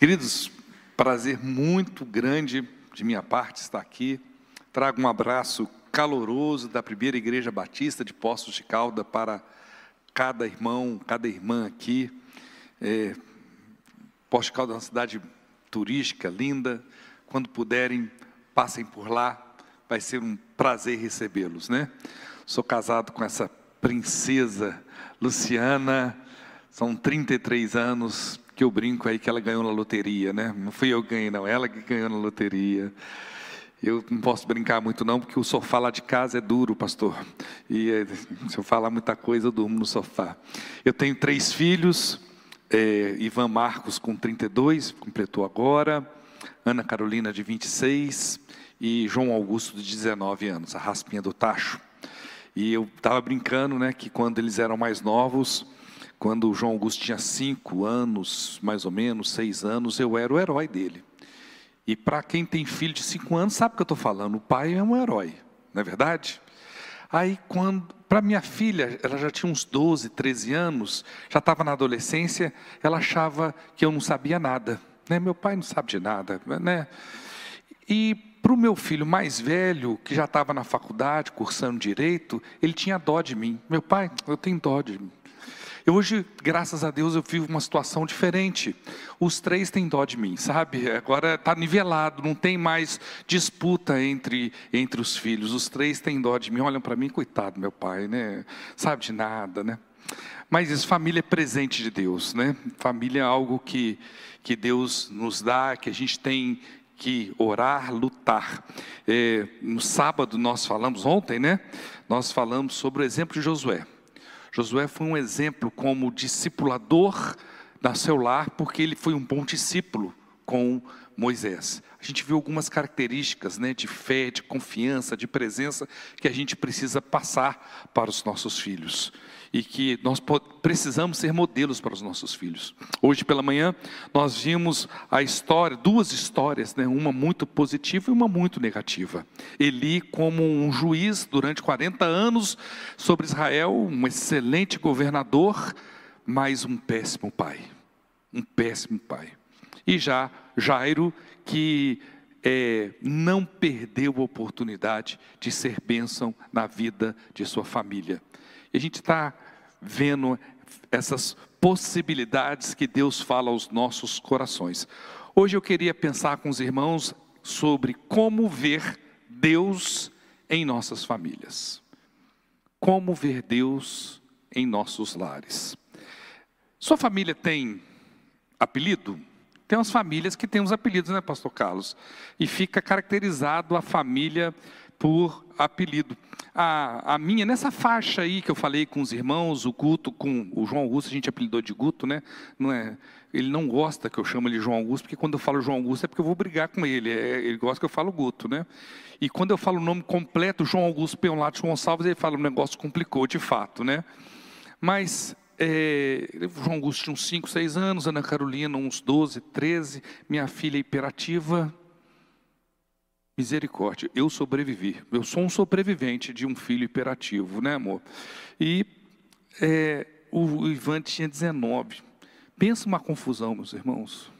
Queridos, prazer muito grande de minha parte estar aqui. Trago um abraço caloroso da primeira Igreja Batista de Poços de Calda para cada irmão, cada irmã aqui. É, Poços de Calda é uma cidade turística, linda. Quando puderem, passem por lá. Vai ser um prazer recebê-los, né? Sou casado com essa princesa Luciana. São 33 anos que eu brinco aí que ela ganhou na loteria, né? Não fui eu que ganhei, não, ela que ganhou na loteria. Eu não posso brincar muito não, porque o sofá lá de casa é duro, pastor. E eh, se eu falar muita coisa, eu durmo no sofá. Eu tenho três filhos, é, Ivan Marcos com 32, completou agora, Ana Carolina de 26 e João Augusto de 19 anos, a raspinha do tacho. E eu estava brincando, né, que quando eles eram mais novos, quando o João Augusto tinha cinco anos, mais ou menos, seis anos, eu era o herói dele. E para quem tem filho de cinco anos, sabe o que eu estou falando, o pai é um herói, não é verdade? Aí, quando, para minha filha, ela já tinha uns 12, 13 anos, já estava na adolescência, ela achava que eu não sabia nada. Né? Meu pai não sabe de nada. Né? E para o meu filho mais velho, que já estava na faculdade, cursando direito, ele tinha dó de mim. Meu pai, eu tenho dó de mim. Eu hoje, graças a Deus, eu vivo uma situação diferente. Os três têm dó de mim, sabe? Agora está nivelado, não tem mais disputa entre, entre os filhos. Os três têm dó de mim, olham para mim, coitado, meu pai, né? Sabe de nada, né? Mas isso, família é presente de Deus, né? Família é algo que, que Deus nos dá, que a gente tem que orar, lutar. É, no sábado nós falamos, ontem, né? Nós falamos sobre o exemplo de Josué. Josué foi um exemplo como discipulador da seu lar, porque ele foi um bom discípulo com Moisés. A gente viu algumas características né, de fé, de confiança, de presença que a gente precisa passar para os nossos filhos e que nós precisamos ser modelos para os nossos filhos. Hoje pela manhã nós vimos a história, duas histórias, né? uma muito positiva e uma muito negativa. Eli como um juiz durante 40 anos sobre Israel, um excelente governador, mas um péssimo pai. Um péssimo pai. E já Jairo que é, não perdeu a oportunidade de ser bênção na vida de sua família. E a gente está vendo essas possibilidades que Deus fala aos nossos corações. Hoje eu queria pensar com os irmãos sobre como ver Deus em nossas famílias. Como ver Deus em nossos lares. Sua família tem apelido? Tem umas famílias que têm uns apelidos, né, Pastor Carlos? E fica caracterizado a família por apelido. A, a minha, nessa faixa aí que eu falei com os irmãos, o Guto, com o João Augusto, a gente apelidou de Guto, né? Não é, ele não gosta que eu chamo ele João Augusto, porque quando eu falo João Augusto é porque eu vou brigar com ele. É, ele gosta que eu falo Guto, né? E quando eu falo o nome completo, João Augusto Peonlato Gonçalves, ele fala, o negócio complicou de fato, né? Mas é, João Augusto tinha uns 5, 6 anos, Ana Carolina uns 12, 13, minha filha hiperativa. Misericórdia, eu sobrevivi. Eu sou um sobrevivente de um filho hiperativo, né, amor? E é, o Ivan tinha 19. Pensa uma confusão, meus irmãos.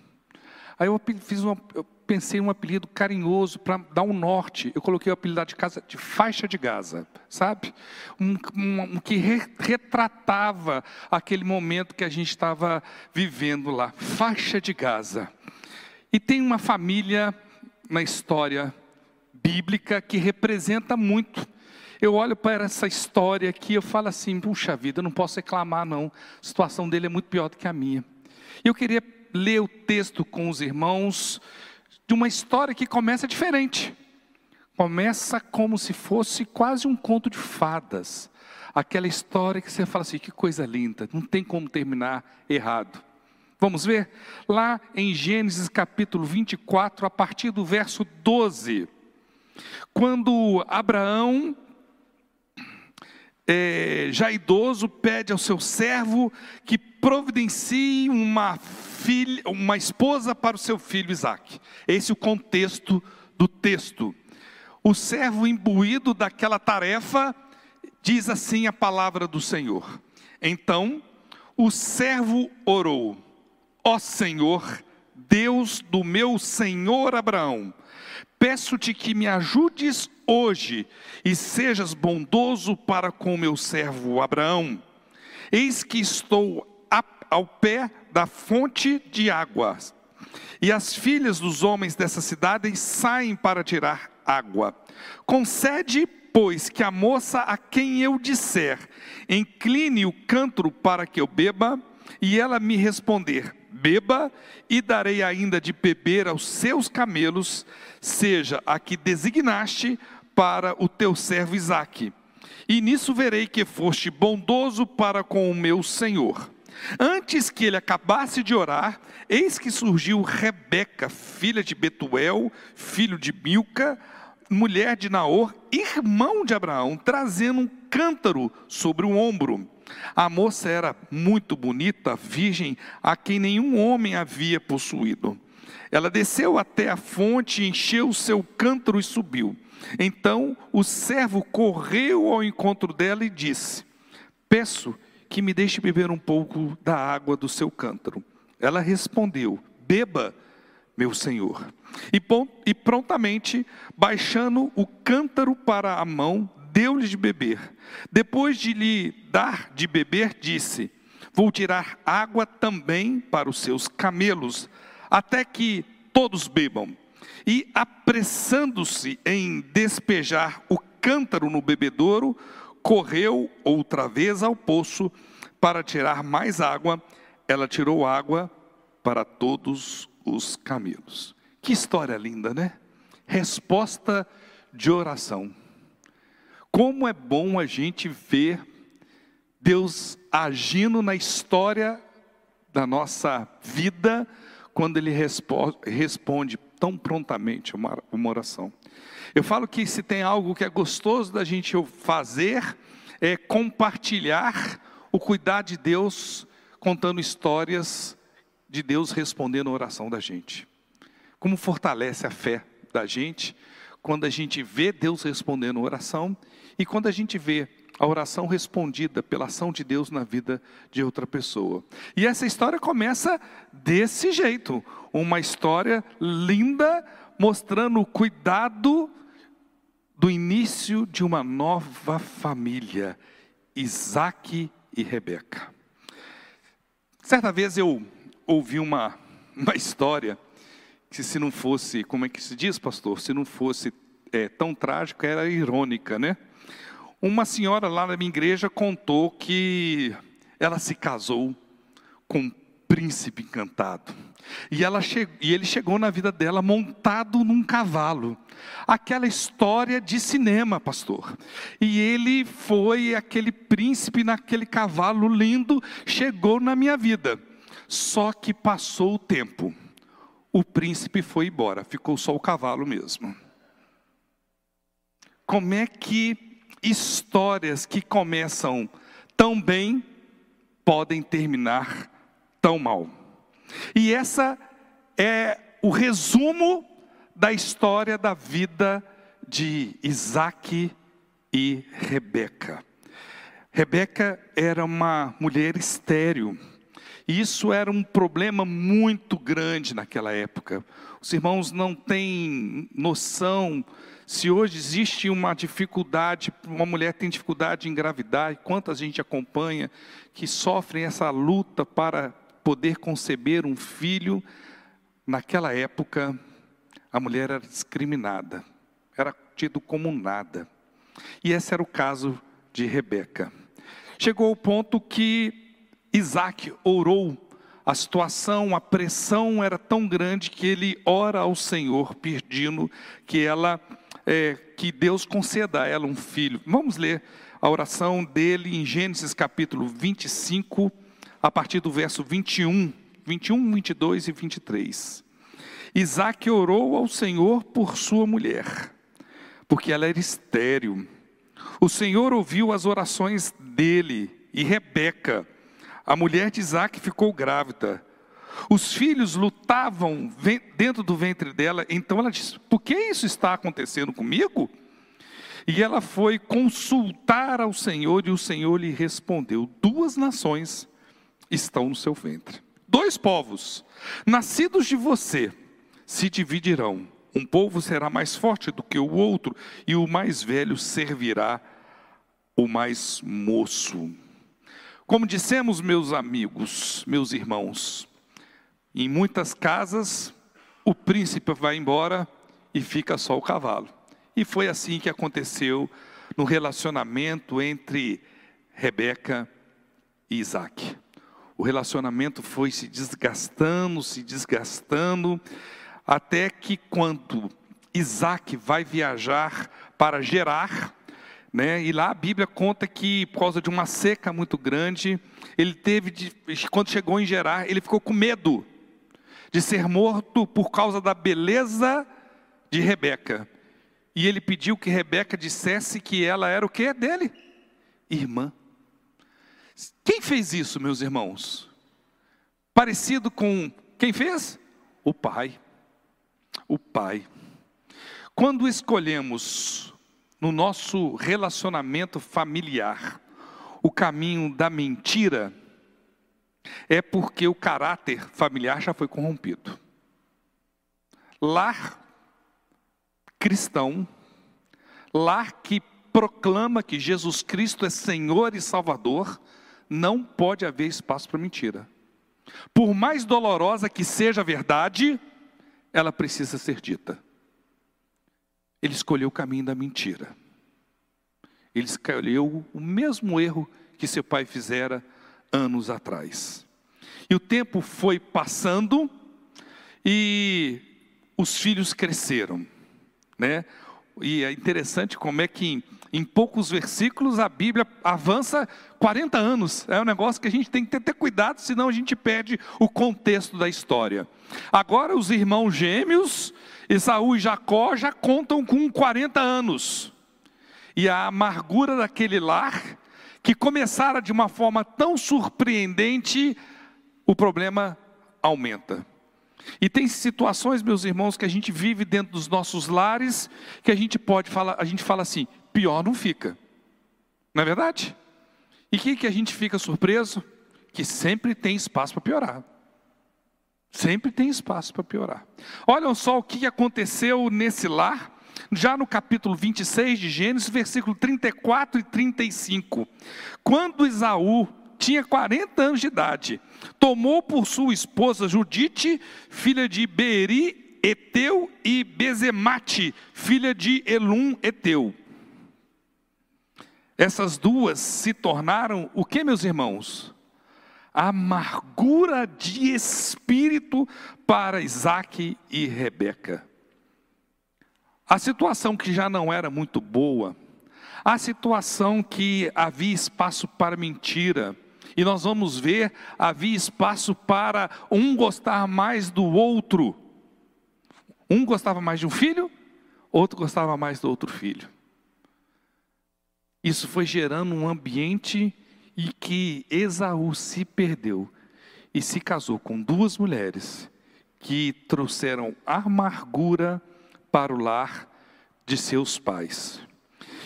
Aí eu fiz uma, eu pensei em um apelido carinhoso para dar um norte. Eu coloquei o apelido de casa de faixa de Gaza, sabe? Um, um, um que re, retratava aquele momento que a gente estava vivendo lá. Faixa de Gaza. E tem uma família na história bíblica que representa muito. Eu olho para essa história aqui, eu falo assim, puxa vida, não posso reclamar não. A situação dele é muito pior do que a minha. Eu queria ler o texto com os irmãos de uma história que começa diferente. Começa como se fosse quase um conto de fadas. Aquela história que você fala assim, que coisa linda, não tem como terminar errado. Vamos ver? Lá em Gênesis capítulo 24, a partir do verso 12. Quando Abraão, é, já idoso, pede ao seu servo que providencie uma filha, uma esposa para o seu filho Isaac. Esse é o contexto do texto. O servo imbuído daquela tarefa diz assim a palavra do Senhor. Então o servo orou: Ó Senhor, Deus do meu senhor Abraão, peço-te que me ajudes hoje e sejas bondoso para com meu servo Abraão. Eis que estou ao pé da fonte de águas, e as filhas dos homens dessa cidade saem para tirar água. Concede, pois, que a moça a quem eu disser, incline o cântaro para que eu beba, e ela me responder: beba, e darei ainda de beber aos seus camelos, seja a que designaste para o teu servo Isaque. E nisso verei que foste bondoso para com o meu senhor. Antes que ele acabasse de orar, eis que surgiu Rebeca, filha de Betuel, filho de Milca, mulher de Naor, irmão de Abraão, trazendo um cântaro sobre o ombro. A moça era muito bonita, virgem, a quem nenhum homem havia possuído. Ela desceu até a fonte, encheu o seu cântaro e subiu. Então o servo correu ao encontro dela e disse: Peço que me deixe beber um pouco da água do seu cântaro. Ela respondeu: Beba, meu senhor. E, e prontamente, baixando o cântaro para a mão, deu-lhe de beber. Depois de lhe dar de beber, disse: Vou tirar água também para os seus camelos, até que todos bebam. E apressando-se em despejar o cântaro no bebedouro, correu outra vez ao poço para tirar mais água. Ela tirou água para todos os camelos. Que história linda, né? Resposta de oração. Como é bom a gente ver Deus agindo na história da nossa vida quando Ele responde tão prontamente uma, oração. Eu falo que se tem algo que é gostoso da gente fazer, é compartilhar o cuidar de Deus contando histórias de Deus respondendo a oração da gente. Como fortalece a fé da gente quando a gente vê Deus respondendo a oração e quando a gente vê a oração respondida pela ação de Deus na vida de outra pessoa. E essa história começa desse jeito, uma história linda mostrando o cuidado do início de uma nova família, Isaac e Rebeca. Certa vez eu ouvi uma, uma história que se não fosse, como é que se diz, pastor? Se não fosse é, tão trágica, era irônica, né? Uma senhora lá na minha igreja contou que ela se casou com um príncipe encantado. E, ela che... e ele chegou na vida dela montado num cavalo. Aquela história de cinema, pastor. E ele foi aquele príncipe naquele cavalo lindo, chegou na minha vida. Só que passou o tempo. O príncipe foi embora, ficou só o cavalo mesmo. Como é que histórias que começam tão bem podem terminar tão mal. E essa é o resumo da história da vida de Isaac e Rebeca. Rebeca era uma mulher estéril. E isso era um problema muito grande naquela época. Os irmãos não têm noção se hoje existe uma dificuldade, uma mulher tem dificuldade em engravidar, e quantas a gente acompanha que sofrem essa luta para poder conceber um filho, naquela época a mulher era discriminada, era tido como nada. E esse era o caso de Rebeca. Chegou ao ponto que Isaac orou, a situação, a pressão era tão grande que ele ora ao Senhor, pedindo que ela é, que Deus conceda a ela um filho. Vamos ler a oração dele em Gênesis capítulo 25, a partir do verso 21, 21, 22 e 23. Isaac orou ao Senhor por sua mulher, porque ela era estéril. O Senhor ouviu as orações dele e Rebeca, a mulher de Isaac, ficou grávida. Os filhos lutavam dentro do ventre dela, então ela disse: Por que isso está acontecendo comigo? E ela foi consultar ao Senhor, e o Senhor lhe respondeu: Duas nações estão no seu ventre, dois povos, nascidos de você, se dividirão. Um povo será mais forte do que o outro, e o mais velho servirá o mais moço. Como dissemos, meus amigos, meus irmãos, em muitas casas o príncipe vai embora e fica só o cavalo. E foi assim que aconteceu no relacionamento entre Rebeca e Isaac. O relacionamento foi se desgastando, se desgastando, até que quando Isaac vai viajar para Gerar, né, e lá a Bíblia conta que por causa de uma seca muito grande, ele teve, de, quando chegou em Gerar, ele ficou com medo de ser morto por causa da beleza de Rebeca. E ele pediu que Rebeca dissesse que ela era o que dele? Irmã. Quem fez isso, meus irmãos? Parecido com quem fez? O pai. O pai. Quando escolhemos no nosso relacionamento familiar o caminho da mentira, é porque o caráter familiar já foi corrompido. Lar cristão, lar que proclama que Jesus Cristo é Senhor e Salvador, não pode haver espaço para mentira. Por mais dolorosa que seja a verdade, ela precisa ser dita. Ele escolheu o caminho da mentira. Ele escolheu o mesmo erro que seu pai fizera anos atrás. E o tempo foi passando e os filhos cresceram né? E é interessante como é que em, poucos versículos a Bíblia avança 40 anos. É um negócio que a gente tem que ter, ter cuidado, senão a gente perde o contexto da história. Agora os irmãos gêmeos, Esaú e Jacó, já contam com 40 anos. E a amargura daquele lar, que começara de uma forma tão surpreendente, o problema aumenta. E tem situações, meus irmãos, que a gente vive dentro dos nossos lares, que a gente pode falar, a gente fala assim, pior não fica. Não é verdade? E que que a gente fica surpreso? Que sempre tem espaço para piorar. Sempre tem espaço para piorar. Olham só o que aconteceu nesse lar, já no capítulo 26 de Gênesis, versículo 34 e 35. Quando Isaú tinha 40 anos de idade. Tomou por sua esposa Judite, filha de Beri, Eteu, e Bezemate, filha de Elum, Eteu. Essas duas se tornaram o que, meus irmãos? Amargura de espírito para Isaac e Rebeca. A situação que já não era muito boa, a situação que havia espaço para mentira, e nós vamos ver, havia espaço para um gostar mais do outro. Um gostava mais de um filho, outro gostava mais do outro filho. Isso foi gerando um ambiente em que Esaú se perdeu e se casou com duas mulheres que trouxeram amargura para o lar de seus pais.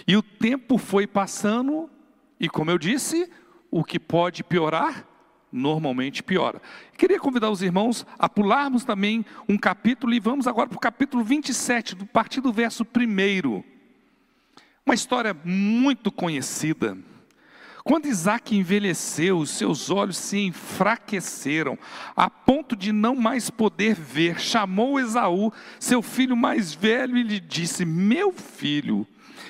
E o tempo foi passando, e como eu disse, o que pode piorar, normalmente piora. Queria convidar os irmãos a pularmos também um capítulo e vamos agora para o capítulo 27, do partir do verso 1. Uma história muito conhecida. Quando Isaac envelheceu, os seus olhos se enfraqueceram, a ponto de não mais poder ver. Chamou Esaú, seu filho mais velho, e lhe disse: Meu filho.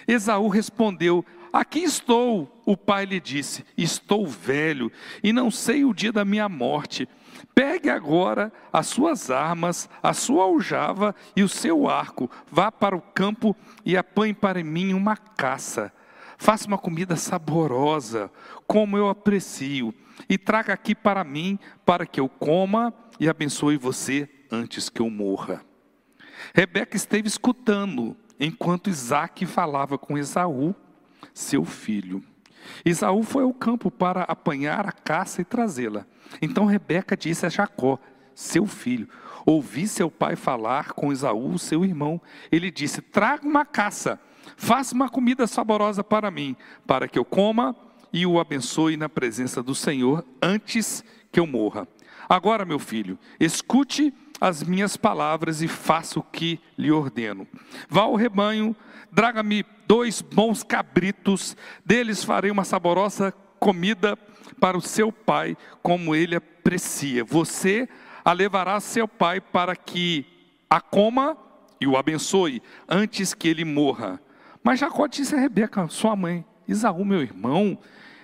Esaú respondeu: Aqui estou. O pai lhe disse: Estou velho e não sei o dia da minha morte. Pegue agora as suas armas, a sua aljava e o seu arco. Vá para o campo e apanhe para mim uma caça. Faça uma comida saborosa, como eu aprecio, e traga aqui para mim, para que eu coma e abençoe você antes que eu morra. Rebeca esteve escutando enquanto Isaac falava com Esaú seu filho. Isaú foi ao campo para apanhar a caça e trazê-la. Então Rebeca disse a Jacó, seu filho: Ouvi seu pai falar com Isaú, seu irmão. Ele disse: Traga uma caça, faça uma comida saborosa para mim, para que eu coma e o abençoe na presença do Senhor antes que eu morra. Agora, meu filho, escute as minhas palavras e faça o que lhe ordeno. Vá ao rebanho, traga-me dois bons cabritos, deles farei uma saborosa comida para o seu pai, como ele aprecia. Você a levará a seu pai para que a coma e o abençoe antes que ele morra. Mas Jacó disse a Rebeca, sua mãe, Isaú, meu irmão,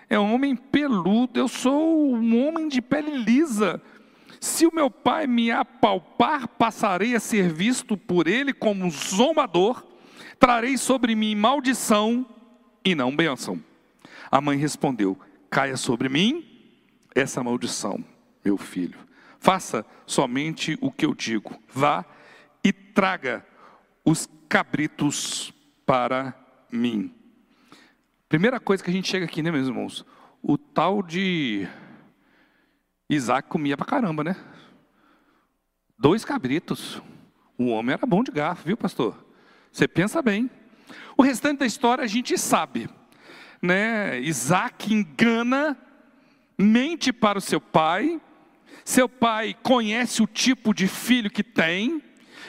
é um homem peludo, eu sou um homem de pele lisa. Se o meu pai me apalpar, passarei a ser visto por ele como um zombador, trarei sobre mim maldição e não bênção. A mãe respondeu: Caia sobre mim essa maldição, meu filho. Faça somente o que eu digo. Vá e traga os cabritos para mim. Primeira coisa que a gente chega aqui, né, meus irmãos? O tal de Isaac comia pra caramba, né? Dois cabritos. O homem era bom de garfo, viu, pastor? Você pensa bem. O restante da história a gente sabe. Né? Isaac engana, mente para o seu pai. Seu pai conhece o tipo de filho que tem.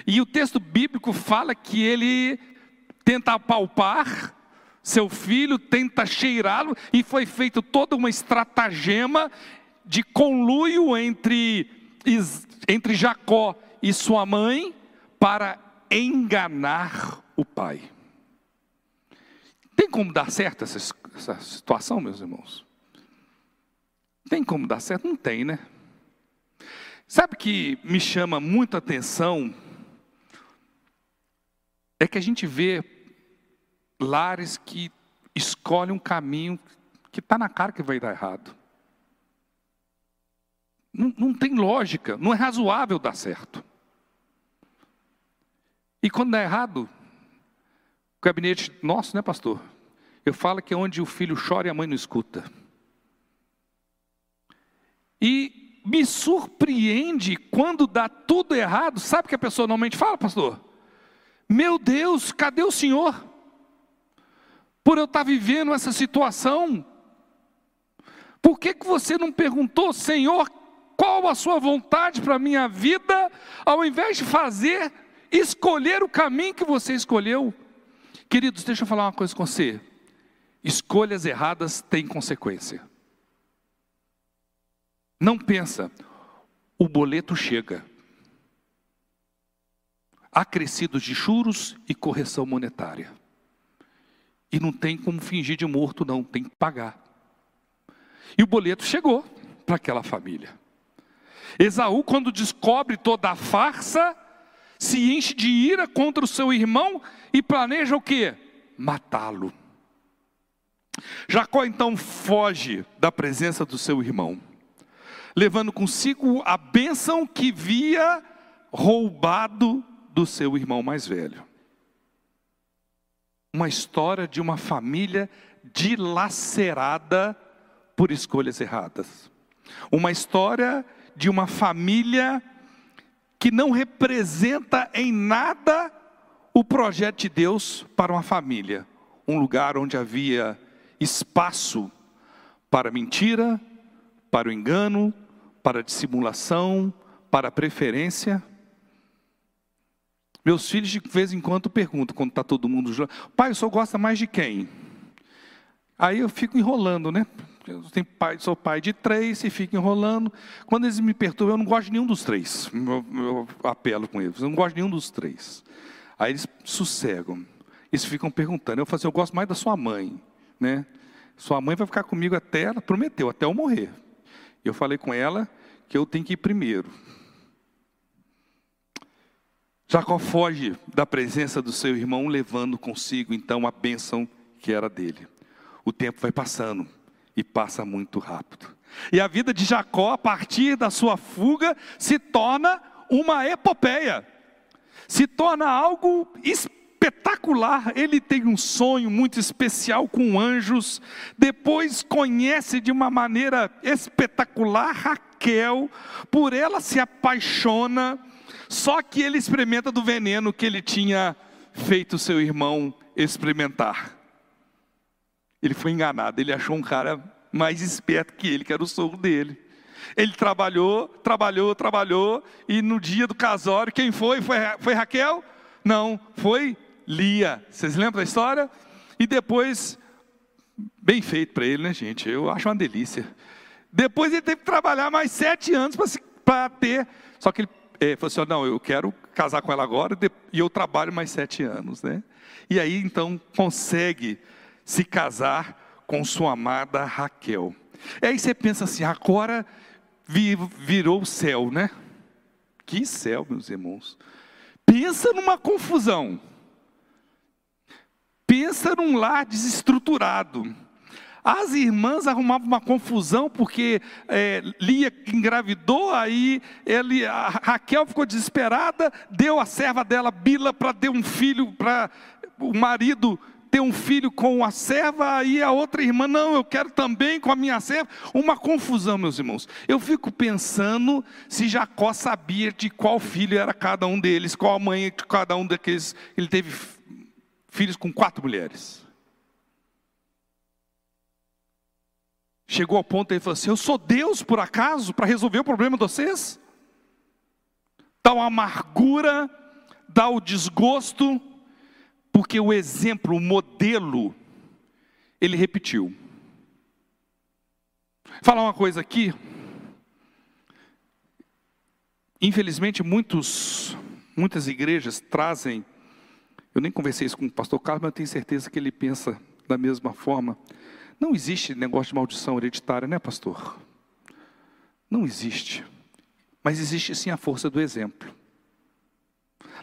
E o texto bíblico fala que ele tenta apalpar seu filho, tenta cheirá-lo, e foi feito toda uma estratagema de conluio entre, entre Jacó e sua mãe para enganar o pai. Tem como dar certo essa, essa situação, meus irmãos? Tem como dar certo? Não tem, né? Sabe que me chama muito a atenção é que a gente vê lares que escolhem um caminho que está na cara que vai dar errado. Não, não tem lógica, não é razoável dar certo. E quando dá errado, o gabinete nosso, né, pastor? Eu falo que é onde o filho chora e a mãe não escuta. E me surpreende quando dá tudo errado. Sabe o que a pessoa normalmente fala, pastor? Meu Deus, cadê o Senhor? Por eu estar vivendo essa situação, por que, que você não perguntou, Senhor, qual a sua vontade para a minha vida, ao invés de fazer, escolher o caminho que você escolheu? Queridos, deixa eu falar uma coisa com você. Escolhas erradas têm consequência. Não pensa, o boleto chega. Acrescidos de juros e correção monetária. E não tem como fingir de morto, não, tem que pagar. E o boleto chegou para aquela família. Esaú, quando descobre toda a farsa, se enche de ira contra o seu irmão e planeja o que? Matá-lo. Jacó então foge da presença do seu irmão, levando consigo a bênção que via roubado do seu irmão mais velho uma história de uma família dilacerada por escolhas erradas. Uma história de uma família que não representa em nada o projeto de Deus para uma família. Um lugar onde havia espaço para mentira, para o engano, para dissimulação, para a preferência. Meus filhos de vez em quando perguntam, quando está todo mundo junto, pai, o senhor gosta mais de quem? Aí eu fico enrolando, né? Eu tenho pai, sou pai de três e fico enrolando. Quando eles me perturbam, eu não gosto de nenhum dos três. Eu, eu apelo com eles, eu não gosto de nenhum dos três. Aí eles sossegam. Eles ficam perguntando. Eu falo assim, eu gosto mais da sua mãe, né? Sua mãe vai ficar comigo até, ela prometeu, até eu morrer. Eu falei com ela que eu tenho que ir primeiro. Jacó foge da presença do seu irmão, levando consigo então a bênção que era dele. O tempo vai passando e passa muito rápido. E a vida de Jacó, a partir da sua fuga, se torna uma epopeia, se torna algo espetacular. Ele tem um sonho muito especial com anjos, depois conhece de uma maneira espetacular Raquel, por ela se apaixona só que ele experimenta do veneno que ele tinha feito seu irmão experimentar. Ele foi enganado, ele achou um cara mais esperto que ele, que era o sogro dele. Ele trabalhou, trabalhou, trabalhou, e no dia do casório, quem foi? Foi, foi Raquel? Não, foi Lia. Vocês lembram da história? E depois, bem feito para ele, né, gente? Eu acho uma delícia. Depois ele teve que trabalhar mais sete anos para ter. Só que ele é, falou assim: não, eu quero casar com ela agora e eu trabalho mais sete anos, né? E aí então consegue se casar com sua amada Raquel. E aí você pensa assim: agora virou o céu, né? Que céu, meus irmãos. Pensa numa confusão. Pensa num lar desestruturado. As irmãs arrumavam uma confusão porque é, Lia engravidou, aí ele, a Raquel ficou desesperada, deu a serva dela, Bila, para ter um filho, para o marido ter um filho com a serva, aí a outra irmã, não, eu quero também com a minha serva. Uma confusão, meus irmãos. Eu fico pensando se Jacó sabia de qual filho era cada um deles, qual a mãe de cada um daqueles. Ele teve filhos com quatro mulheres. Chegou ao ponto, ele falou assim: Eu sou Deus por acaso para resolver o problema de vocês? Uma amargura, dá o desgosto, porque o exemplo, o modelo, ele repetiu. Falar uma coisa aqui. Infelizmente, muitos, muitas igrejas trazem. Eu nem conversei isso com o pastor Carlos, mas eu tenho certeza que ele pensa da mesma forma. Não existe negócio de maldição hereditária, né, pastor? Não existe. Mas existe sim a força do exemplo.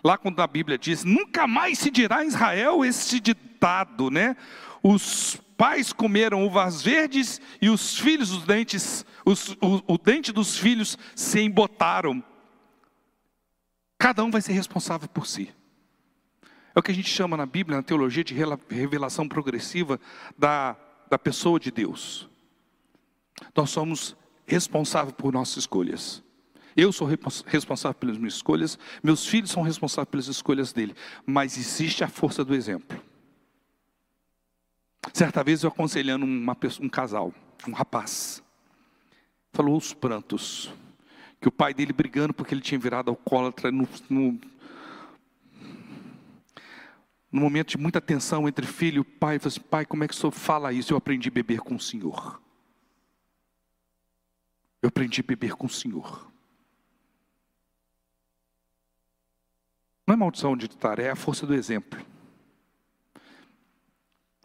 Lá quando a Bíblia diz, nunca mais se dirá em Israel esse ditado, né? Os pais comeram uvas verdes e os filhos, os dentes, os, o, o dente dos filhos se embotaram. Cada um vai ser responsável por si. É o que a gente chama na Bíblia, na teologia, de revelação progressiva da da pessoa de Deus. Nós somos responsáveis por nossas escolhas. Eu sou responsável pelas minhas escolhas, meus filhos são responsáveis pelas escolhas dele, mas existe a força do exemplo. Certa vez eu aconselhando uma pessoa, um casal, um rapaz, falou os prantos, que o pai dele brigando porque ele tinha virado alcoólatra no, no no momento de muita tensão entre filho e pai, falou assim, pai, como é que o senhor fala isso? Eu aprendi a beber com o senhor. Eu aprendi a beber com o senhor. Não é maldição de estar, é a força do exemplo.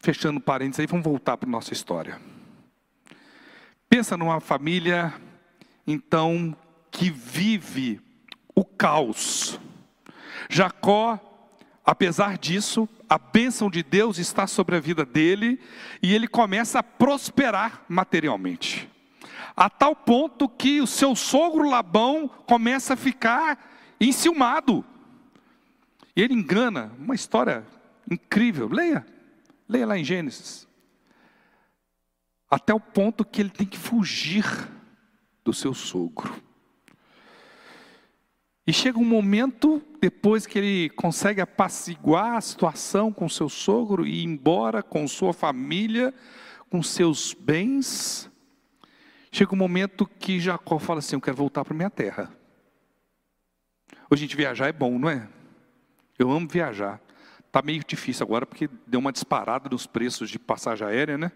Fechando parênteses aí, vamos voltar para a nossa história. Pensa numa família, então, que vive o caos. Jacó Apesar disso, a bênção de Deus está sobre a vida dele e ele começa a prosperar materialmente. A tal ponto que o seu sogro Labão começa a ficar enciumado. E ele engana, uma história incrível. Leia, leia lá em Gênesis. Até o ponto que ele tem que fugir do seu sogro. E chega um momento, depois que ele consegue apaciguar a situação com seu sogro e ir embora com sua família, com seus bens, chega um momento que Jacó fala assim: Eu quero voltar para minha terra. Hoje a gente viajar é bom, não é? Eu amo viajar. Está meio difícil agora porque deu uma disparada nos preços de passagem aérea, né?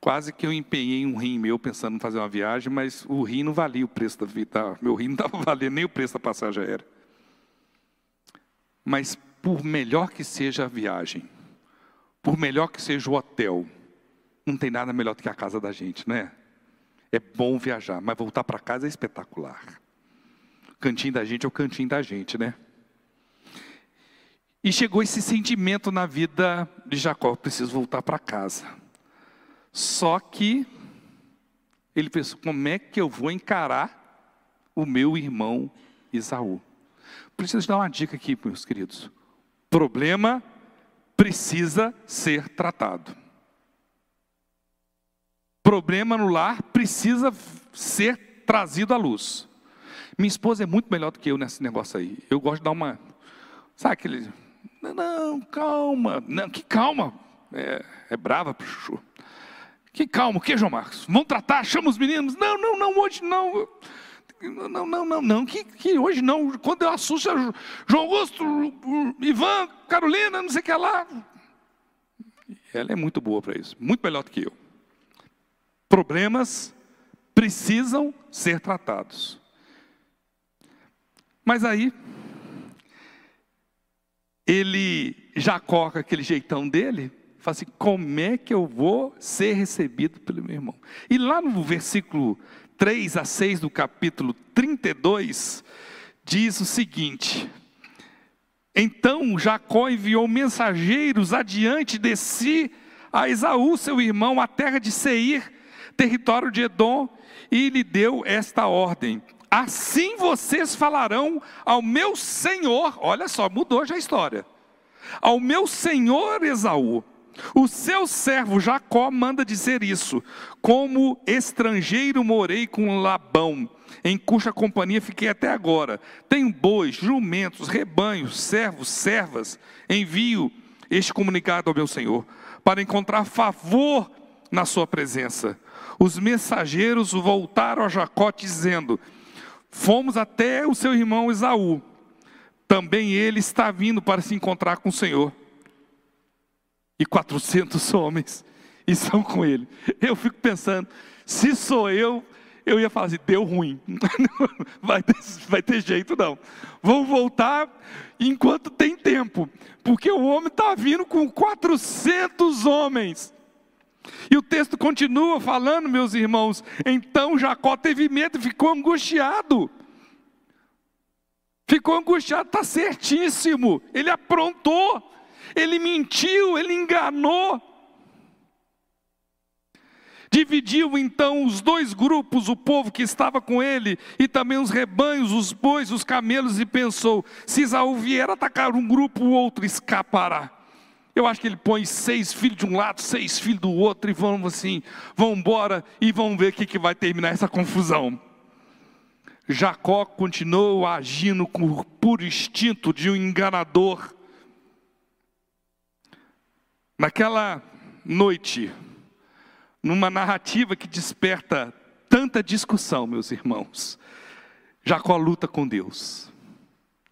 Quase que eu empenhei um rim meu pensando em fazer uma viagem, mas o rim não valia o preço da vida. Meu rim não estava valendo nem o preço da passagem aérea. Mas por melhor que seja a viagem, por melhor que seja o hotel, não tem nada melhor do que a casa da gente, né? É bom viajar, mas voltar para casa é espetacular. O cantinho da gente é o cantinho da gente, né? E chegou esse sentimento na vida de Jacó: preciso voltar para casa. Só que ele pensou: como é que eu vou encarar o meu irmão Isaú? Preciso dar uma dica aqui, meus queridos. Problema precisa ser tratado. Problema no lar precisa ser trazido à luz. Minha esposa é muito melhor do que eu nesse negócio aí. Eu gosto de dar uma. Sabe aquele. Não, calma. Não, que calma. É, é brava chuchu Que calma, o que, João Marcos? Vamos tratar, chama os meninos. Não, não, não, hoje não. Não, não, não, não, que, que hoje não. Quando eu assusto, João Augusto, Ivan, Carolina, não sei o que lá. Ela é muito boa para isso, muito melhor do que eu. Problemas precisam ser tratados. Mas aí, ele, Jacó, com aquele jeitão dele, fala assim: como é que eu vou ser recebido pelo meu irmão? E lá no versículo 3 a 6 do capítulo 32, diz o seguinte: Então Jacó enviou mensageiros adiante de si a Esaú, seu irmão, à terra de Seir, território de Edom, e lhe deu esta ordem: Assim vocês falarão ao meu senhor, olha só, mudou já a história. Ao meu senhor Esaú, o seu servo Jacó manda dizer isso: Como estrangeiro morei com Labão, em cuja companhia fiquei até agora. Tenho bois, jumentos, rebanhos, servos, servas. Envio este comunicado ao meu senhor, para encontrar favor na sua presença. Os mensageiros voltaram a Jacó, dizendo: Fomos até o seu irmão Esaú. Também ele está vindo para se encontrar com o Senhor e 400 homens estão com ele. Eu fico pensando, se sou eu, eu ia falar assim: deu ruim, vai ter, vai ter jeito não. Vamos voltar enquanto tem tempo, porque o homem está vindo com 400 homens. E o texto continua falando, meus irmãos. Então Jacó teve medo, ficou angustiado. Ficou angustiado, está certíssimo. Ele aprontou ele mentiu, ele enganou. Dividiu então os dois grupos, o povo que estava com ele, e também os rebanhos, os bois, os camelos, e pensou: se Isaú vier atacar um grupo, o outro escapará. Eu acho que ele põe seis filhos de um lado, seis filhos do outro, e vamos assim, vão embora e vamos ver o que, que vai terminar essa confusão. Jacó continuou agindo com puro instinto de um enganador. Naquela noite, numa narrativa que desperta tanta discussão, meus irmãos, Jacó luta com Deus.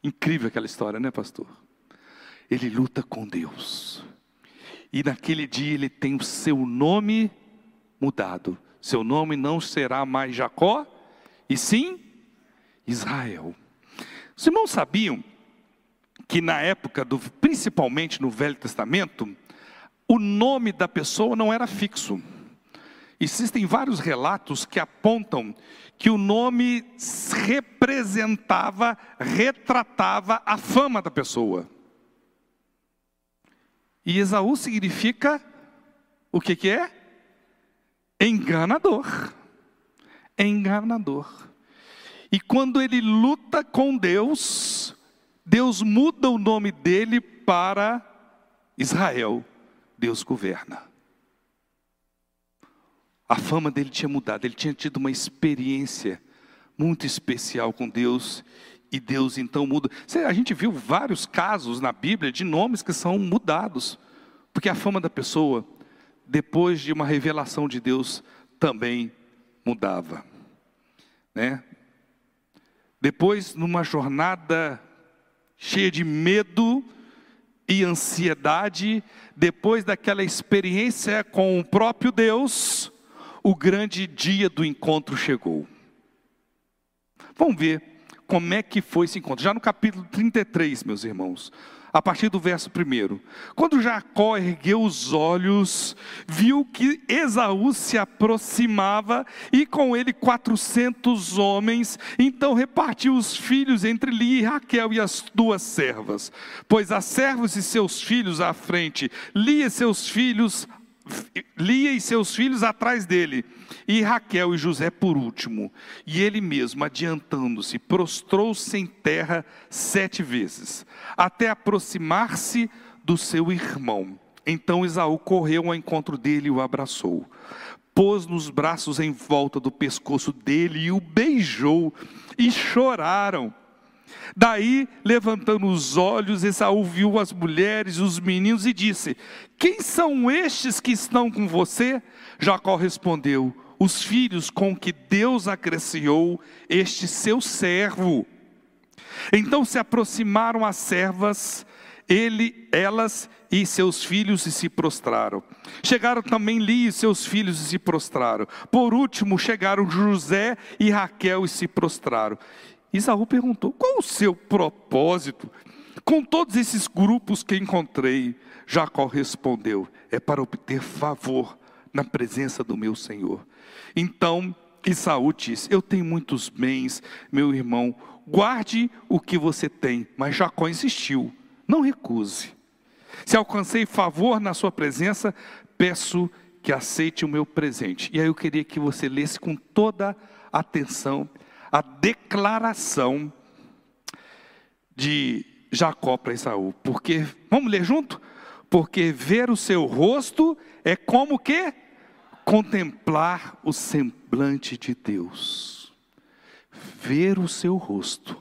Incrível aquela história, né, pastor? Ele luta com Deus. E naquele dia ele tem o seu nome mudado. Seu nome não será mais Jacó, e sim Israel. Os irmãos sabiam que na época do, principalmente no Velho Testamento, o nome da pessoa não era fixo. Existem vários relatos que apontam que o nome representava, retratava a fama da pessoa. E Esaú significa o que, que é? Enganador. Enganador. E quando ele luta com Deus, Deus muda o nome dele para Israel. Deus governa. A fama dele tinha mudado, ele tinha tido uma experiência muito especial com Deus, e Deus então muda. A gente viu vários casos na Bíblia de nomes que são mudados, porque a fama da pessoa, depois de uma revelação de Deus, também mudava. Né? Depois, numa jornada cheia de medo, e ansiedade, depois daquela experiência com o próprio Deus, o grande dia do encontro chegou. Vamos ver como é que foi esse encontro. Já no capítulo 33, meus irmãos a partir do verso 1. Quando Jacó ergueu os olhos, viu que Esaú se aproximava e com ele quatrocentos homens, então repartiu os filhos entre Lia e Raquel e as duas servas, pois as servos e seus filhos à frente, Lia e seus filhos Lia e seus filhos atrás dele, e Raquel e José por último. E ele mesmo, adiantando-se, prostrou-se em terra sete vezes, até aproximar-se do seu irmão. Então Esaú correu ao encontro dele e o abraçou. Pôs nos braços em volta do pescoço dele e o beijou, e choraram. Daí, levantando os olhos, Esaú viu as mulheres, os meninos e disse: Quem são estes que estão com você? Jacó respondeu: Os filhos com que Deus acresciou este seu servo. Então se aproximaram as servas, ele, elas e seus filhos e se prostraram. Chegaram também Li e seus filhos e se prostraram. Por último, chegaram José e Raquel e se prostraram. Isaú perguntou: qual o seu propósito com todos esses grupos que encontrei? Jacó respondeu: é para obter favor na presença do meu Senhor. Então Isaú disse: Eu tenho muitos bens, meu irmão, guarde o que você tem. Mas Jacó insistiu: Não recuse. Se alcancei favor na sua presença, peço que aceite o meu presente. E aí eu queria que você lesse com toda atenção a declaração de Jacó para Esaú. Porque, vamos ler junto? Porque ver o seu rosto é como que contemplar o semblante de Deus. Ver o seu rosto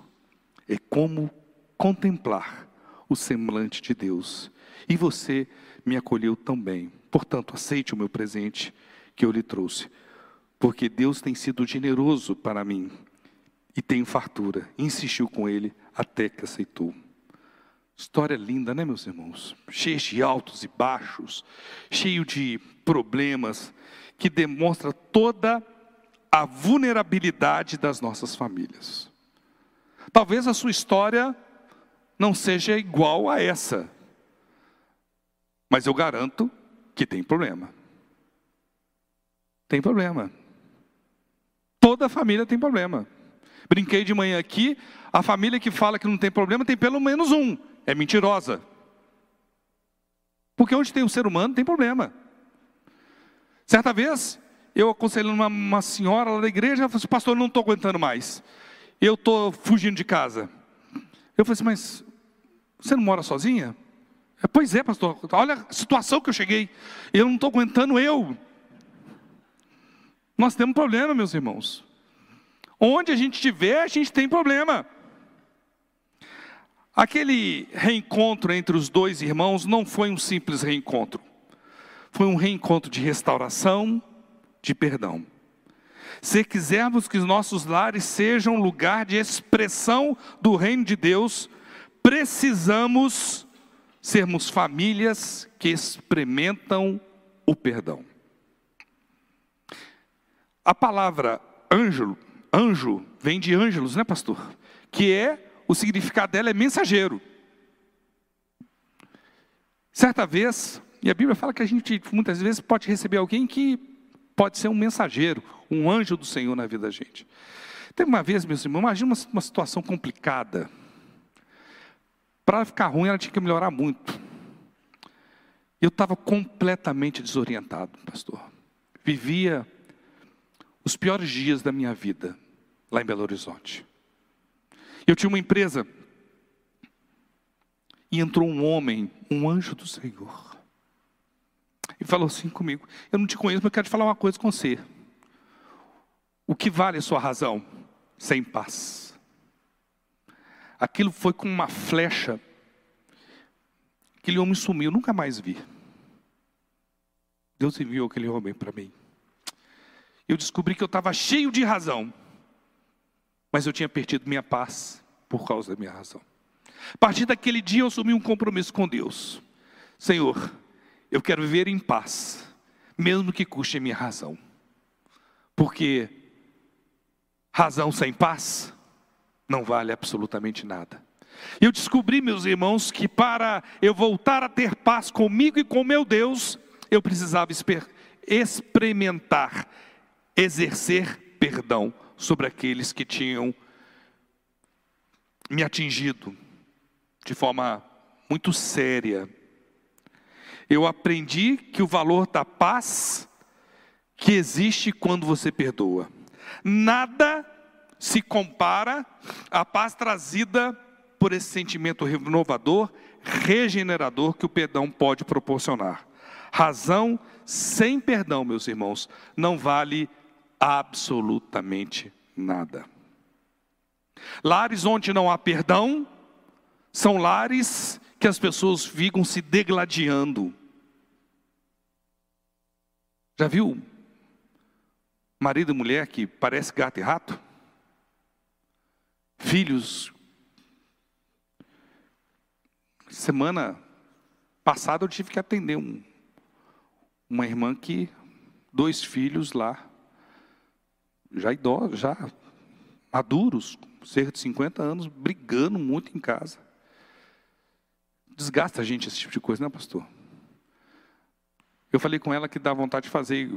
é como contemplar o semblante de Deus. E você me acolheu também. Portanto, aceite o meu presente que eu lhe trouxe, porque Deus tem sido generoso para mim e tem fartura. Insistiu com ele até que aceitou. História linda, né, meus irmãos? Cheia de altos e baixos, cheio de problemas, que demonstra toda a vulnerabilidade das nossas famílias. Talvez a sua história não seja igual a essa, mas eu garanto que tem problema. Tem problema. Toda família tem problema. Brinquei de manhã aqui, a família que fala que não tem problema tem pelo menos um, é mentirosa. Porque onde tem um ser humano tem problema. Certa vez, eu aconselhando uma, uma senhora lá da igreja, ela falou assim, pastor, eu não estou aguentando mais. Eu estou fugindo de casa. Eu falei assim, mas você não mora sozinha? Pois é, pastor, olha a situação que eu cheguei. Eu não estou aguentando eu. Nós temos problema, meus irmãos. Onde a gente estiver, a gente tem problema. Aquele reencontro entre os dois irmãos não foi um simples reencontro. Foi um reencontro de restauração, de perdão. Se quisermos que os nossos lares sejam lugar de expressão do reino de Deus, precisamos sermos famílias que experimentam o perdão. A palavra ângelo Anjo vem de ângelos, né, pastor? Que é, o significado dela é mensageiro. Certa vez, e a Bíblia fala que a gente muitas vezes pode receber alguém que pode ser um mensageiro, um anjo do Senhor na vida da gente. Teve uma vez, meus irmãos, imagina uma, uma situação complicada. Para ficar ruim, ela tinha que melhorar muito. Eu estava completamente desorientado, pastor. Vivia os piores dias da minha vida lá em Belo Horizonte. Eu tinha uma empresa e entrou um homem, um anjo do Senhor, e falou assim comigo: Eu não te conheço, mas eu quero te falar uma coisa com você. O que vale a sua razão? Sem paz. Aquilo foi como uma flecha. Aquele homem sumiu, nunca mais vi. Deus enviou aquele homem para mim. Eu descobri que eu estava cheio de razão mas eu tinha perdido minha paz por causa da minha razão. A partir daquele dia eu assumi um compromisso com Deus. Senhor, eu quero viver em paz, mesmo que custe a minha razão. Porque razão sem paz não vale absolutamente nada. Eu descobri, meus irmãos, que para eu voltar a ter paz comigo e com meu Deus, eu precisava experimentar, exercer perdão sobre aqueles que tinham me atingido de forma muito séria. Eu aprendi que o valor da paz que existe quando você perdoa. Nada se compara à paz trazida por esse sentimento renovador, regenerador que o perdão pode proporcionar. Razão sem perdão, meus irmãos, não vale absolutamente nada. Lares onde não há perdão são lares que as pessoas ficam se degladiando. Já viu marido e mulher que parece gato e rato? Filhos. Semana passada eu tive que atender um, uma irmã que dois filhos lá, já idosos, já maduros, cerca de 50 anos, brigando muito em casa. Desgasta a gente esse tipo de coisa, né, pastor? Eu falei com ela que dá vontade de fazer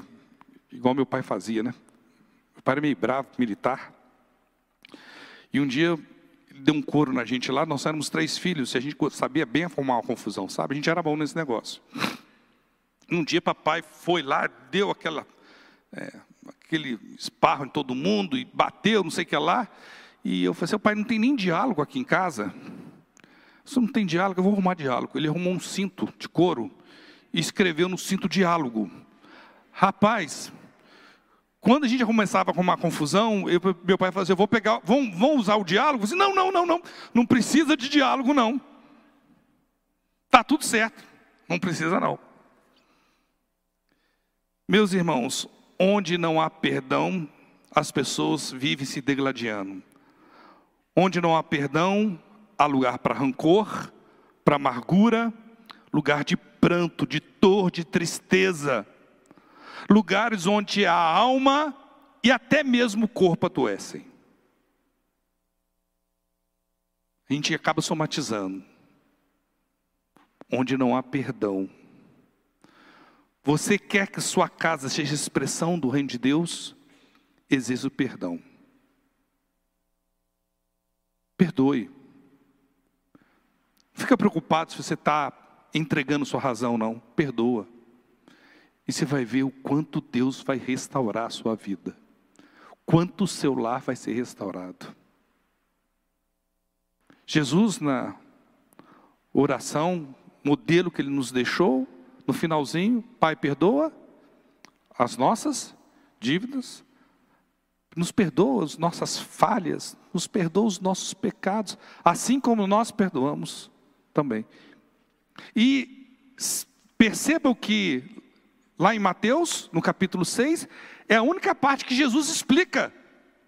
igual meu pai fazia, né? Meu pai era meio bravo, militar. E um dia deu um coro na gente lá, nós éramos três filhos, e a gente sabia bem formar uma confusão, sabe? A gente era bom nesse negócio. Um dia papai foi lá, deu aquela, é, aquele esparro em todo mundo, e bateu, não sei o que lá. E eu falei assim, pai, não tem nem diálogo aqui em casa. Se não tem diálogo, eu vou arrumar diálogo. Ele arrumou um cinto de couro e escreveu no cinto diálogo. Rapaz, quando a gente começava com uma confusão, eu, meu pai fazia, eu vou pegar, vão, vão usar o diálogo? Eu disse, não, não, não, não, não precisa de diálogo não. Tá tudo certo, não precisa não. Meus irmãos, onde não há perdão, as pessoas vivem se degladiando. Onde não há perdão, há lugar para rancor, para amargura, lugar de pranto, de dor, de tristeza. Lugares onde a alma e até mesmo o corpo adoecem. A gente acaba somatizando. Onde não há perdão. Você quer que sua casa seja expressão do reino de Deus? Exige o perdão. Perdoe. Não fica preocupado se você está entregando sua razão, não. Perdoa. E você vai ver o quanto Deus vai restaurar a sua vida. Quanto o seu lar vai ser restaurado. Jesus, na oração, modelo que ele nos deixou, no finalzinho, Pai, perdoa as nossas dívidas, nos perdoa as nossas falhas, nos perdoa os nossos pecados, assim como nós perdoamos também. E percebam que lá em Mateus, no capítulo 6, é a única parte que Jesus explica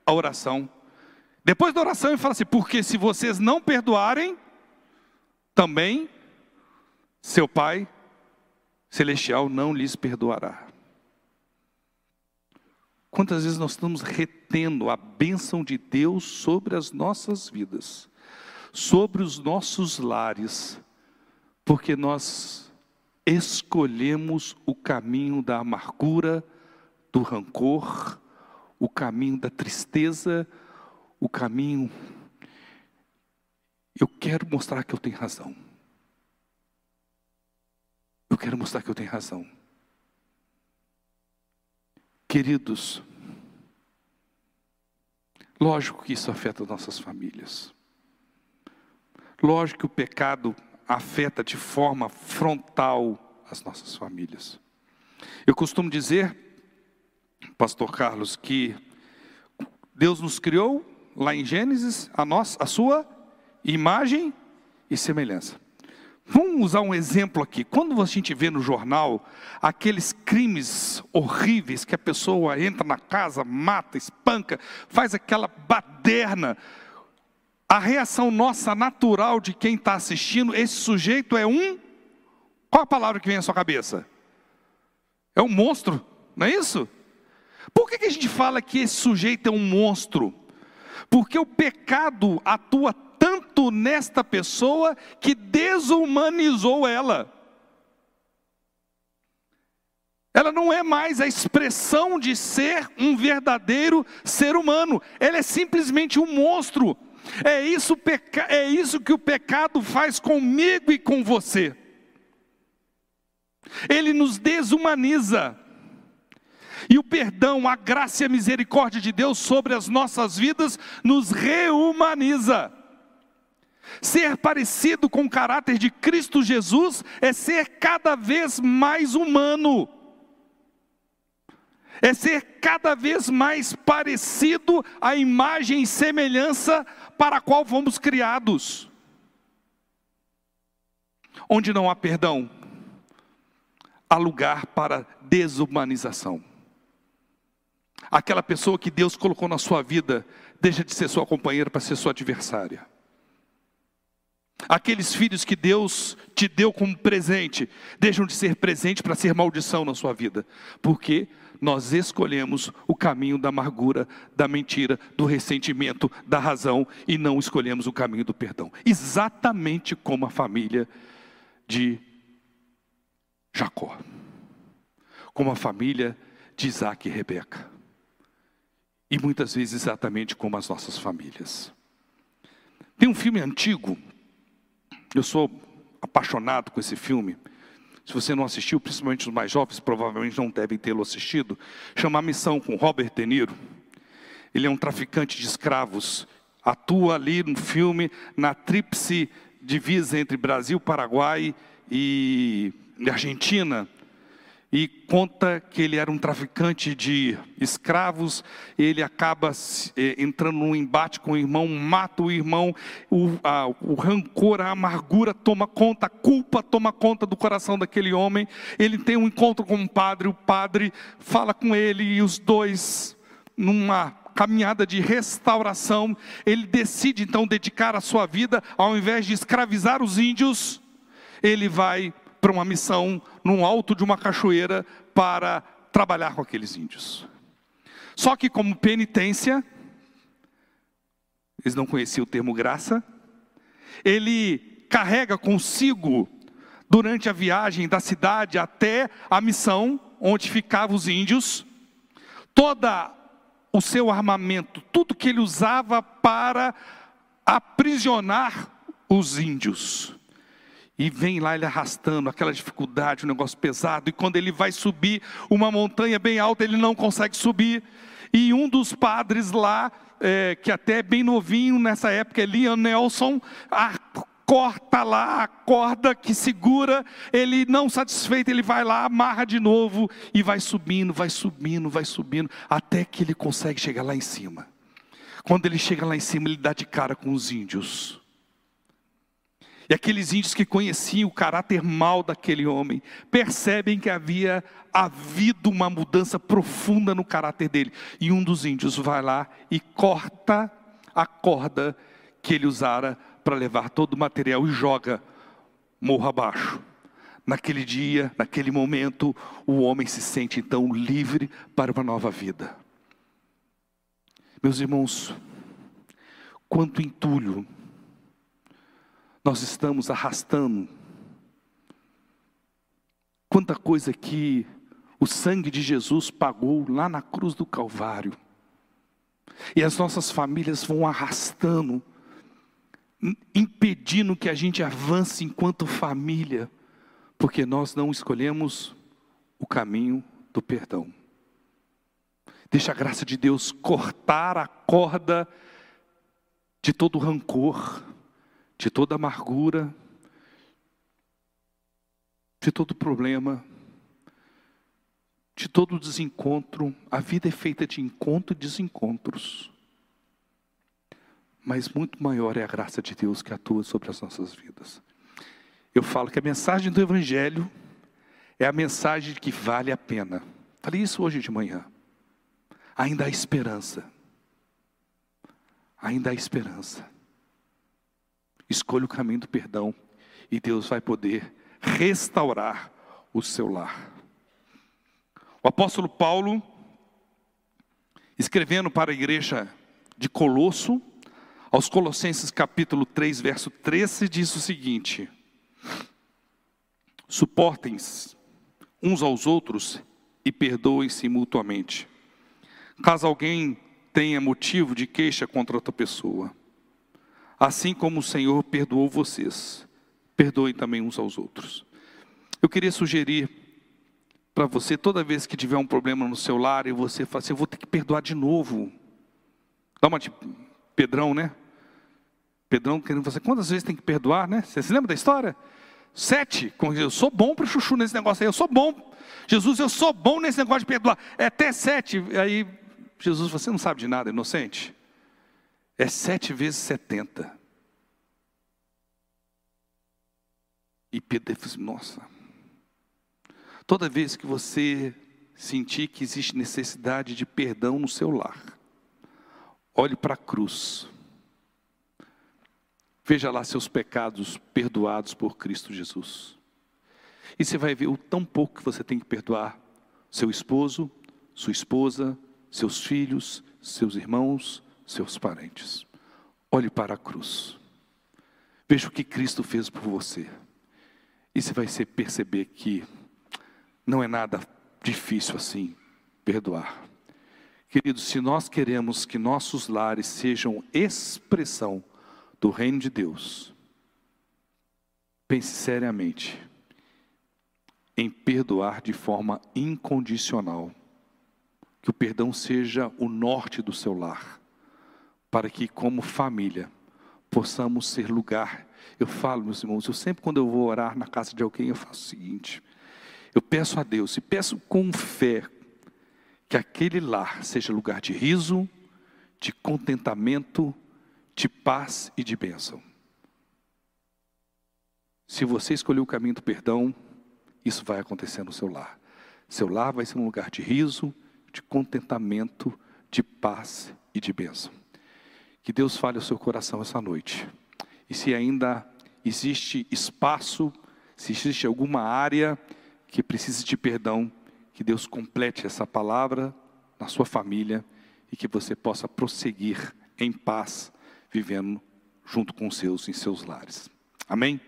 a oração. Depois da oração ele fala assim: porque se vocês não perdoarem, também seu Pai Celestial não lhes perdoará. Quantas vezes nós estamos retendo a bênção de Deus sobre as nossas vidas, sobre os nossos lares, porque nós escolhemos o caminho da amargura, do rancor, o caminho da tristeza, o caminho. Eu quero mostrar que eu tenho razão. Eu quero mostrar que eu tenho razão. Queridos, lógico que isso afeta nossas famílias. Lógico que o pecado afeta de forma frontal as nossas famílias. Eu costumo dizer, Pastor Carlos, que Deus nos criou lá em Gênesis a nossa, a sua imagem e semelhança. Vamos usar um exemplo aqui. Quando a gente vê no jornal aqueles crimes horríveis que a pessoa entra na casa, mata, espanca, faz aquela baderna, a reação nossa natural de quem está assistindo, esse sujeito é um. Qual a palavra que vem à sua cabeça? É um monstro, não é isso? Por que, que a gente fala que esse sujeito é um monstro? Porque o pecado atua nesta pessoa que desumanizou ela. Ela não é mais a expressão de ser um verdadeiro ser humano, ela é simplesmente um monstro. É isso, é isso que o pecado faz comigo e com você. Ele nos desumaniza. E o perdão, a graça e a misericórdia de Deus sobre as nossas vidas nos reumaniza. Ser parecido com o caráter de Cristo Jesus é ser cada vez mais humano. é ser cada vez mais parecido à imagem e semelhança para a qual fomos criados. Onde não há perdão, há lugar para desumanização. Aquela pessoa que Deus colocou na sua vida deixa de ser sua companheira para ser sua adversária. Aqueles filhos que Deus te deu como presente, deixam de ser presente para ser maldição na sua vida. Porque nós escolhemos o caminho da amargura, da mentira, do ressentimento, da razão e não escolhemos o caminho do perdão. Exatamente como a família de Jacó. Como a família de Isaac e Rebeca. E muitas vezes exatamente como as nossas famílias. Tem um filme antigo eu sou apaixonado com esse filme. Se você não assistiu, principalmente os mais jovens, provavelmente não devem tê-lo assistido. Chama a Missão com Robert De Niro. Ele é um traficante de escravos. Atua ali no filme, na tríplice divisa entre Brasil, Paraguai e Argentina e conta que ele era um traficante de escravos, ele acaba eh, entrando num embate com o irmão, mata o irmão, o, a, o rancor, a amargura toma conta, a culpa toma conta do coração daquele homem. Ele tem um encontro com um padre, o padre fala com ele e os dois, numa caminhada de restauração, ele decide então dedicar a sua vida, ao invés de escravizar os índios, ele vai para uma missão no alto de uma cachoeira para trabalhar com aqueles índios. Só que, como penitência, eles não conheciam o termo graça, ele carrega consigo, durante a viagem da cidade até a missão, onde ficavam os índios, toda o seu armamento, tudo que ele usava para aprisionar os índios. E vem lá ele arrastando aquela dificuldade, um negócio pesado. E quando ele vai subir uma montanha bem alta, ele não consegue subir. E um dos padres lá, é, que até é bem novinho nessa época, é Liam Nelson, a, corta lá a corda que segura, ele não satisfeito, ele vai lá, amarra de novo e vai subindo, vai subindo, vai subindo, até que ele consegue chegar lá em cima. Quando ele chega lá em cima, ele dá de cara com os índios. E aqueles índios que conheciam o caráter mal daquele homem, percebem que havia havido uma mudança profunda no caráter dele. E um dos índios vai lá e corta a corda que ele usara para levar todo o material e joga morro abaixo. Naquele dia, naquele momento, o homem se sente então livre para uma nova vida. Meus irmãos, quanto entulho nós estamos arrastando. Quanta coisa que o sangue de Jesus pagou lá na cruz do Calvário. E as nossas famílias vão arrastando, impedindo que a gente avance enquanto família, porque nós não escolhemos o caminho do perdão. Deixa a graça de Deus cortar a corda de todo rancor, de toda amargura, de todo problema, de todo desencontro. A vida é feita de encontro e desencontros. Mas muito maior é a graça de Deus que atua sobre as nossas vidas. Eu falo que a mensagem do Evangelho é a mensagem que vale a pena. Falei isso hoje de manhã. Ainda há esperança. Ainda há esperança. Escolha o caminho do perdão e Deus vai poder restaurar o seu lar. O apóstolo Paulo, escrevendo para a igreja de Colosso, aos Colossenses capítulo 3, verso 13, diz o seguinte: Suportem-se uns aos outros e perdoem-se mutuamente. Caso alguém tenha motivo de queixa contra outra pessoa, Assim como o Senhor perdoou vocês, perdoem também uns aos outros. Eu queria sugerir para você, toda vez que tiver um problema no seu lar e você fala assim, eu vou ter que perdoar de novo. Dá uma de Pedrão, né? Pedrão querendo você, quantas vezes tem que perdoar, né? Você se lembra da história? Sete, eu sou bom para chuchu nesse negócio aí, eu sou bom. Jesus, eu sou bom nesse negócio de perdoar. É até sete. Aí Jesus, você não sabe de nada, inocente. É sete vezes setenta. E Pedro falou assim, nossa. Toda vez que você sentir que existe necessidade de perdão no seu lar, olhe para a cruz. Veja lá seus pecados perdoados por Cristo Jesus. E você vai ver o tão pouco que você tem que perdoar seu esposo, sua esposa, seus filhos, seus irmãos, seus parentes. Olhe para a cruz. Veja o que Cristo fez por você. E você vai perceber que não é nada difícil assim perdoar. Queridos, se nós queremos que nossos lares sejam expressão do reino de Deus, pense seriamente em perdoar de forma incondicional. Que o perdão seja o norte do seu lar, para que, como família, possamos ser lugar. Eu falo, meus irmãos, eu sempre, quando eu vou orar na casa de alguém, eu faço o seguinte: eu peço a Deus, e peço com fé, que aquele lar seja lugar de riso, de contentamento, de paz e de bênção. Se você escolher o caminho do perdão, isso vai acontecer no seu lar. Seu lar vai ser um lugar de riso, de contentamento, de paz e de bênção. Que Deus fale ao seu coração essa noite. E se ainda existe espaço, se existe alguma área que precise de perdão, que Deus complete essa palavra na sua família e que você possa prosseguir em paz vivendo junto com os seus em seus lares. Amém?